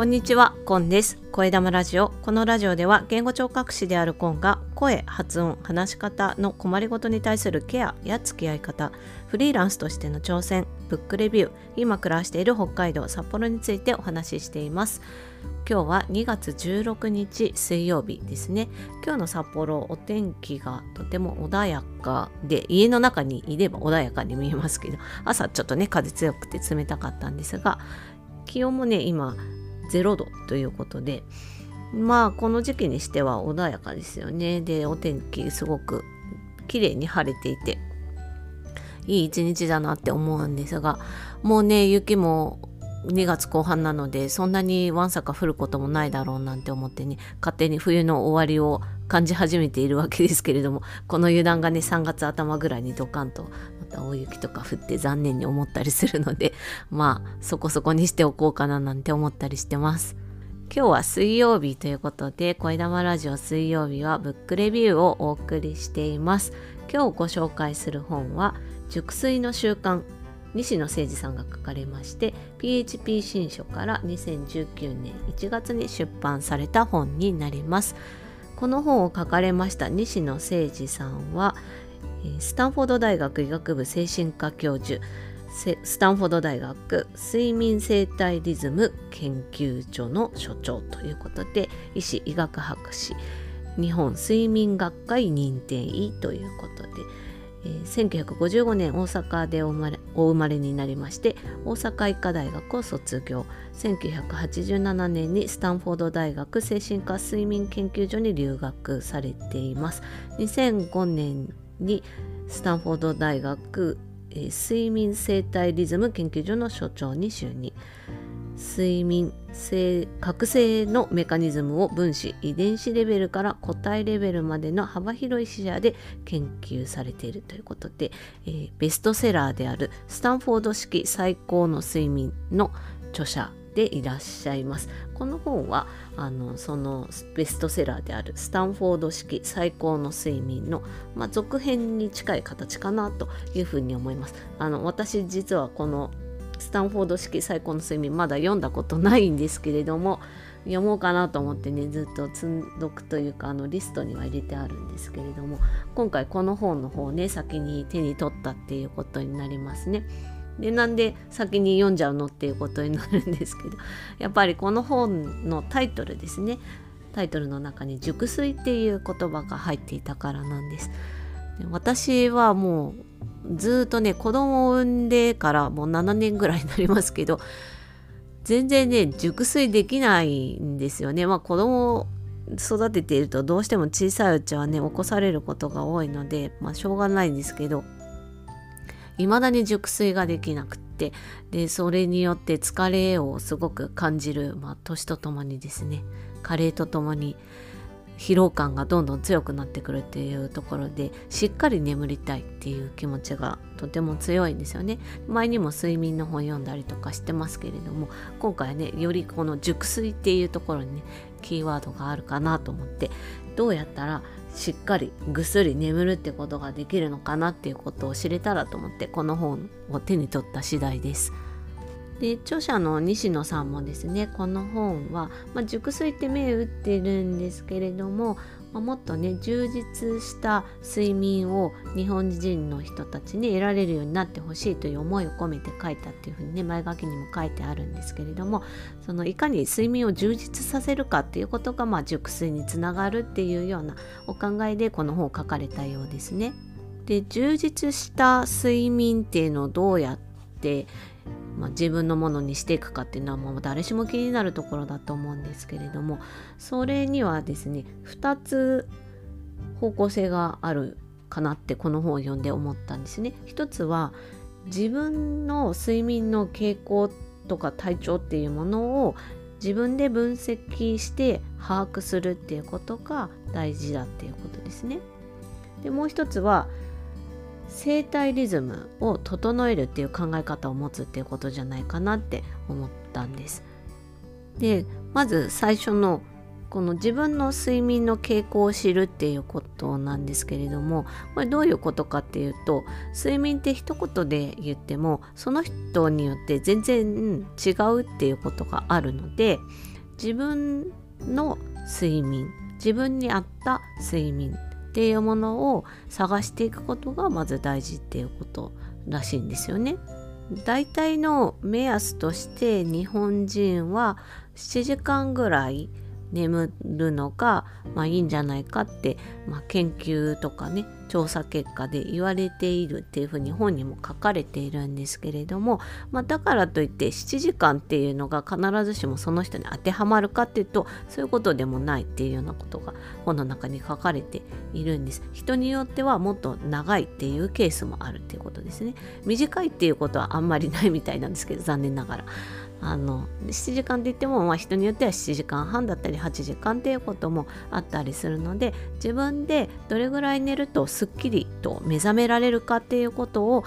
こんにちは、コンです。声玉ラジオ。このラジオでは言語聴覚士であるコンが声、発音、話し方の困りごとに対するケアや付き合い方、フリーランスとしての挑戦、ブックレビュー、今暮らしている北海道札幌についてお話ししています。今日は2月16日水曜日ですね。今日の札幌お天気がとても穏やかで家の中にいれば穏やかに見えますけど朝ちょっとね風強くて冷たかったんですが気温もね今0度ということでまあこの時期にしては穏やかですよね。でお天気すごく綺麗に晴れていていい一日だなって思うんですがもうね雪も2月後半なのでそんなにわんさか降ることもないだろうなんて思ってね勝手に冬の終わりを感じ始めているわけですけれどもこの油断がね3月頭ぐらいにドカンとまた大雪とか降って残念に思ったりするので まあそこそこにしておこうかななんて思ったりしてます。今日は水曜日ということで声玉ラジオ水曜日はブックレビューをお送りしています。今日ご紹介する本は熟睡の習慣西野誠二さんが書かれまして PHP 新書から2019年1月に出版された本になりますこの本を書かれました西野誠二さんはスタンフォード大学医学部精神科教授スタンフォード大学睡眠生態リズム研究所の所長ということで医師医学博士日本睡眠学会認定医ということでえー、1955年大阪でお生まれお生まれになりまして大阪医科大学を卒業。1987年にスタンフォード大学精神科睡眠研究所に留学されています。2005年にスタンフォード大学、え、睡眠生態リズム研究所の所長に就任。睡眠性覚醒のメカニズムを分子遺伝子レベルから個体レベルまでの幅広い視野で研究されているということで、えー、ベストセラーであるスタンフォード式最高の睡眠の著者でいらっしゃいますこの本はあのそのベストセラーであるスタンフォード式最高の睡眠の、まあ、続編に近い形かなというふうに思いますあの私実はこのスタンフォード式最高の睡眠まだ読んだことないんですけれども読もうかなと思ってねずっと積んどくというかあのリストには入れてあるんですけれども今回この本の方をね先に手に取ったっていうことになりますね。でなんで先に読んじゃうのっていうことになるんですけど やっぱりこの本のタイトルですねタイトルの中に「熟睡」っていう言葉が入っていたからなんです。で私はもうずっとね子供を産んでからもう7年ぐらいになりますけど全然ね熟睡できないんですよね。まあ子供を育てているとどうしても小さいうちはね起こされることが多いのでまあしょうがないんですけど未だに熟睡ができなくってでそれによって疲れをすごく感じる、まあ、年とともにですね加齢とともに疲労感がどんどん強くなってくるっていうところでしっかり眠りたいっていう気持ちがとても強いんですよね前にも睡眠の本読んだりとかしてますけれども今回はねよりこの熟睡っていうところにねキーワードがあるかなと思ってどうやったらしっかりぐっすり眠るってことができるのかなっていうことを知れたらと思ってこの本を手に取った次第です。で著者の西野さんもですねこの本は、まあ、熟睡って目打ってるんですけれども、まあ、もっとね充実した睡眠を日本人の人たちに得られるようになってほしいという思いを込めて書いたっていうふうにね前書きにも書いてあるんですけれどもそのいかに睡眠を充実させるかっていうことが、まあ、熟睡につながるっていうようなお考えでこの本を書かれたようですね。で充実した睡眠っていうのをどうやってまあ、自分のものにしていくかっていうのはもう誰しも気になるところだと思うんですけれどもそれにはですね2つ方向性があるかなってこの本を読んで思ったんですね。一つは自分の睡眠の傾向とか体調っていうものを自分で分析して把握するっていうことが大事だっていうことですね。でもう一つは生体リズムを整えるっていう考え方を持つっていうことじゃないかなって思ったんです。でまず最初のこの自分の睡眠の傾向を知るっていうことなんですけれどもこれどういうことかっていうと睡眠って一言で言ってもその人によって全然違うっていうことがあるので自分の睡眠自分に合った睡眠っていうものを探していくことがまず大事っていうことらしいんですよね。大体の目安として日本人は7時間ぐらい眠るのが、まあ、いいんじゃないかって、まあ、研究とかね調査結果で言われているっていうふうに本にも書かれているんですけれども、まあ、だからといって7時間っていうのが必ずしもその人に当てはまるかっていうとそういうことでもないっていうようなことが本の中に書かれているんです。人によってはもっと長いっていうケースもあるっていうことですね。短いっていうことはあんまりないみたいなんですけど残念ながら。あの7時間って言っても、まあ、人によっては7時間半だったり8時間っていうこともあったりするので自分でどれぐらい寝るとすっきりと目覚められるかっていうことを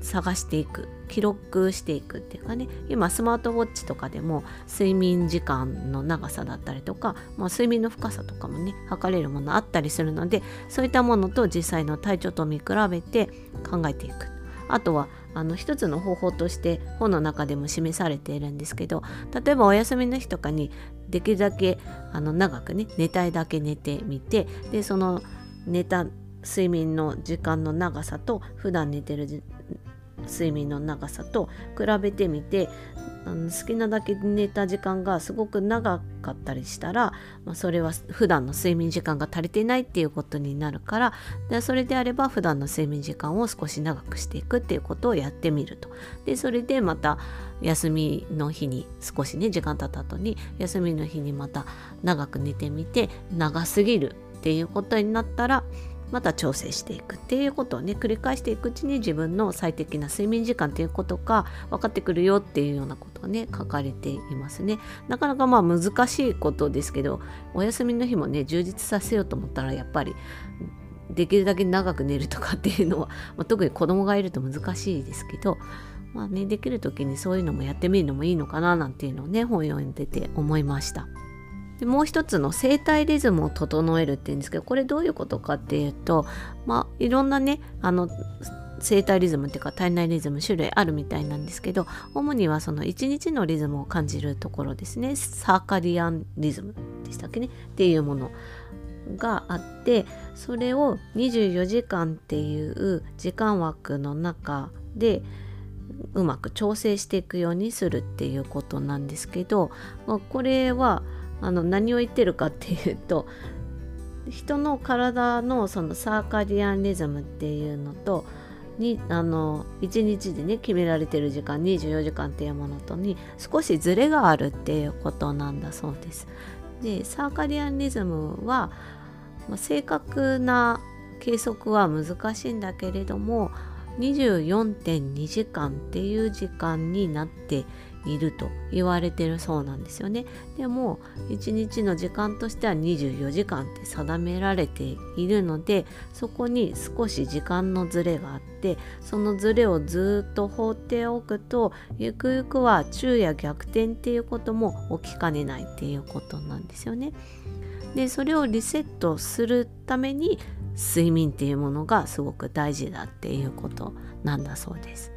探していく記録していくっていうかね。今スマートウォッチとかでも睡眠時間の長さだったりとか、まあ、睡眠の深さとかもね測れるものあったりするのでそういったものと実際の体調と見比べて考えていく。あとはあの一つの方法として本の中でも示されているんですけど例えばお休みの日とかにできるだけあの長くね寝たいだけ寝てみてでその寝た睡眠の時間の長さと普段寝てる睡眠の長さと比べてみてあの好きなだけ寝た時間がすごく長かったりしたら、まあ、それは普段の睡眠時間が足りてないっていうことになるからでそれであれば普段の睡眠時間を少し長くしていくっていうことをやってみると。でそれでまた休みの日に少しね時間経った後に休みの日にまた長く寝てみて長すぎるっていうことになったらまた調整していくっていうことをね繰り返していくうちに自分の最適な睡眠時間っていうことが分かってくるよっていうようなことがね書かれていますねなかなかまあ難しいことですけどお休みの日もね充実させようと思ったらやっぱりできるだけ長く寝るとかっていうのは、まあ、特に子供がいると難しいですけどまあねできる時にそういうのもやってみるのもいいのかななんていうのをね本読んでて思いました。でもう一つの生体リズムを整えるっていうんですけどこれどういうことかっていうとまあいろんなねあの生体リズムっていうか体内リズム種類あるみたいなんですけど主にはその一日のリズムを感じるところですね。サーカディアンリズムでしたっけね？っていうものがあってそれを24時間っていう時間枠の中でうまく調整していくようにするっていうことなんですけどこれはあの何を言ってるかっていうと人の体のそのサーカディアンリズムっていうのとにあの1日でね決められてる時間24時間っていうものとに少しズレがあるっていうことなんだそうです。でサーカディアンリズムは、まあ、正確な計測は難しいんだけれども24.2時間っていう時間になっていると言われてるそうなんですよね。でも1日の時間としては24時間って定められているのでそこに少し時間のずれがあってそのずれをずっと放っておくとゆくゆくは昼夜逆転っていうことも起きかねないっていうことなんですよね。でそれをリセットするために睡眠っていうものがすごく大事だっていうことなんだそうです。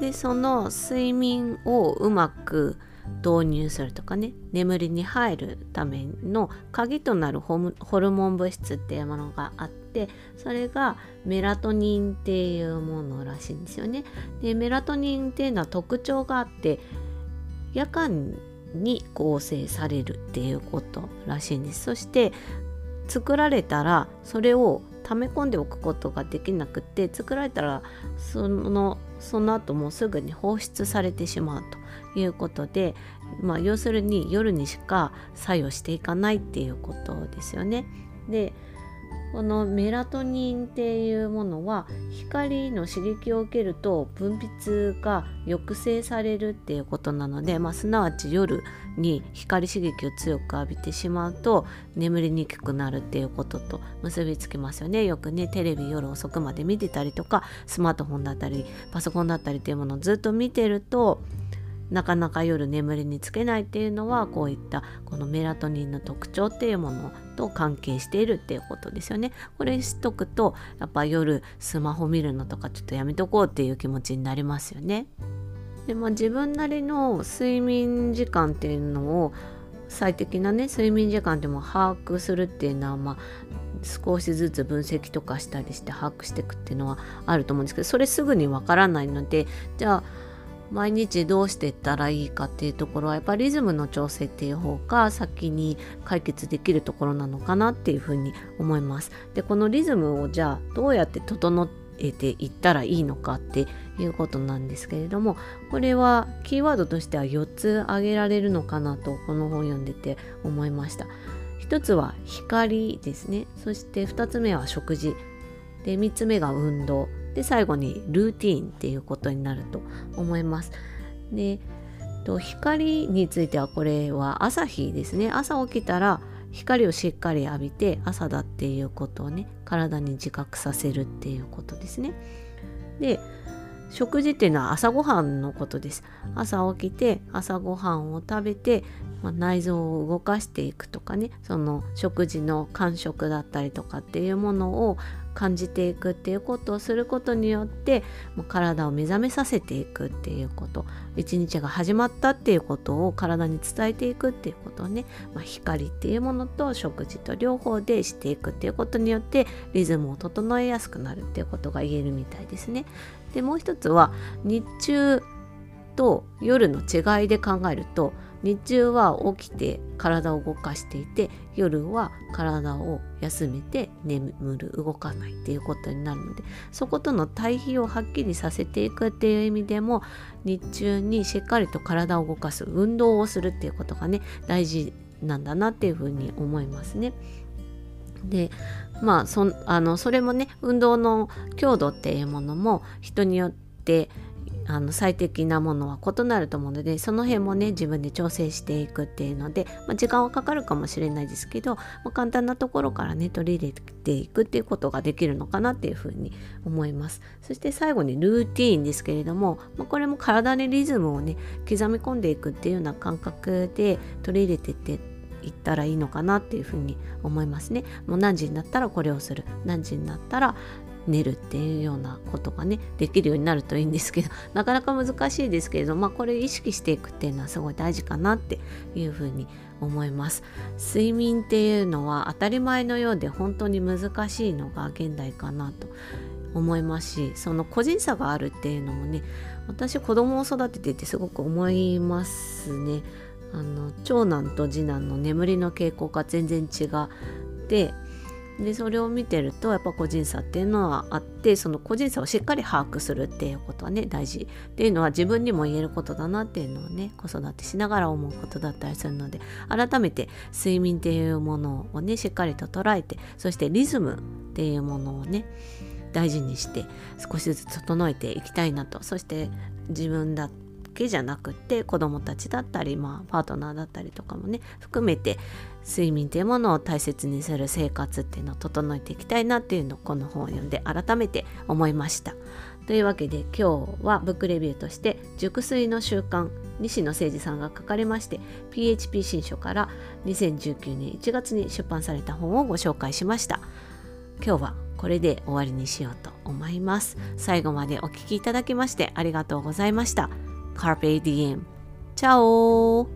でその睡眠をうまく導入するとかね眠りに入るための鍵となるホルモン物質っていうものがあってそれがメラトニンっていうものらしいんですよね。でメラトニンっていうのは特徴があって夜間に合成されるっていうことらしいんです。そして作られたらそれを溜め込んでおくことができなくて作られたらそのその後もうすぐに放出されてしまうということで、まあ、要するに夜にしか作用していかないっていうことですよね。でこのメラトニンっていうものは光の刺激を受けると分泌が抑制されるっていうことなので、まあ、すなわち夜に光刺激を強く浴びてしまうと眠りにくくなるっていうことと結びつきますよね。よくねテレビ夜遅くまで見てたりとかスマートフォンだったりパソコンだったりっていうものをずっと見てるとなかなか夜眠りにつけないっていうのはこういったこのメラトニンの特徴っていうものと関係しているっていうことですよね。これしとくとやっぱ夜スマホ見るのとかちょっとやめとこうっていう気持ちになりますよね。でまあ、自分なりの睡眠時間っていうのを最適なね睡眠時間でも把握するっていうのはまあ少しずつ分析とかしたりして把握していくっていうのはあると思うんですけどそれすぐにわからないのでじゃあ毎日どうしていったらいいかっていうところはやっぱりリズムの調整っていう方が先に解決できるところなのかなっていうふうに思います。でこのリズムをじゃあどうやって整えていったらいいのかっていうことなんですけれどもこれはキーワードとしては4つ挙げられるのかなとこの本読んでて思いました。1つは光ですねそして2つ目は食事で3つ目が運動で最後にルーティーンっていうことになると思います。で光についてはこれは朝日ですね朝起きたら光をしっかり浴びて朝だっていうことをね体に自覚させるっていうことですね。で食事っていうのは朝ごはんのことです。朝起きて朝ごはんを食べて、まあ、内臓を動かしていくとかねその食事の感触だったりとかっていうものを感じていくっていうことをすることによってもう体を目覚めさせていくっていうこと一日が始まったっていうことを体に伝えていくっていうことをね、まあ、光っていうものと食事と両方でしていくっていうことによってリズムを整えやすくなるっていうことが言えるみたいですね。でもう一つは日中と夜の違いで考えると日中は起きて体を動かしていて夜は体を休めて眠る動かないっていうことになるのでそことの対比をはっきりさせていくっていう意味でも日中にしっかりと体を動かす運動をするっていうことがね大事なんだなっていうふうに思いますね。でまあそあのそれもね運動の強度っていうものも人によってあの最適なものは異なると思うのでその辺もね自分で調整していくっていうので、まあ、時間はかかるかもしれないですけど、まあ、簡単なところからね取り入れていくっていうことができるのかなっていうふうに思います。そして最後にルーティーンですけれども、まあ、これも体にリズムをね刻み込んでいくっていうような感覚で取り入れてっていったらいいのかなっていうふうに思いますね。もう何時になったらこれをする。何時になったら寝るっていうようなことがねできるようになるといいんですけど なかなか難しいですけれどまあこれ意識していくっていうのはすごい大事かなっていうふうに思います。睡眠っていうのは当たり前のようで本当に難しいのが現代かなと思いますしその個人差があるっていうのもね私子供を育てていてすごく思いますね。あの長男と次男の眠りの傾向が全然違ってでそれを見てるとやっぱ個人差っていうのはあってその個人差をしっかり把握するっていうことはね大事っていうのは自分にも言えることだなっていうのをね子育てしながら思うことだったりするので改めて睡眠っていうものをねしっかりと捉えてそしてリズムっていうものをね大事にして少しずつ整えていきたいなと。そして自分だけじゃなくって子どもたちだったり、まあ、パートナーだったりとかもね含めて睡眠っていうものを大切にする生活っていうのを整えていきたいなっていうのをこの本を読んで改めて思いました。というわけで今日はブックレビューとして「熟睡の習慣」西野誠二さんが書かれまして PHP 新書から2019年1月に出版された本をご紹介しました。今日はこれで終わりにしようと思います。最後までお聴きいただきましてありがとうございました。Carpe Diem チャオ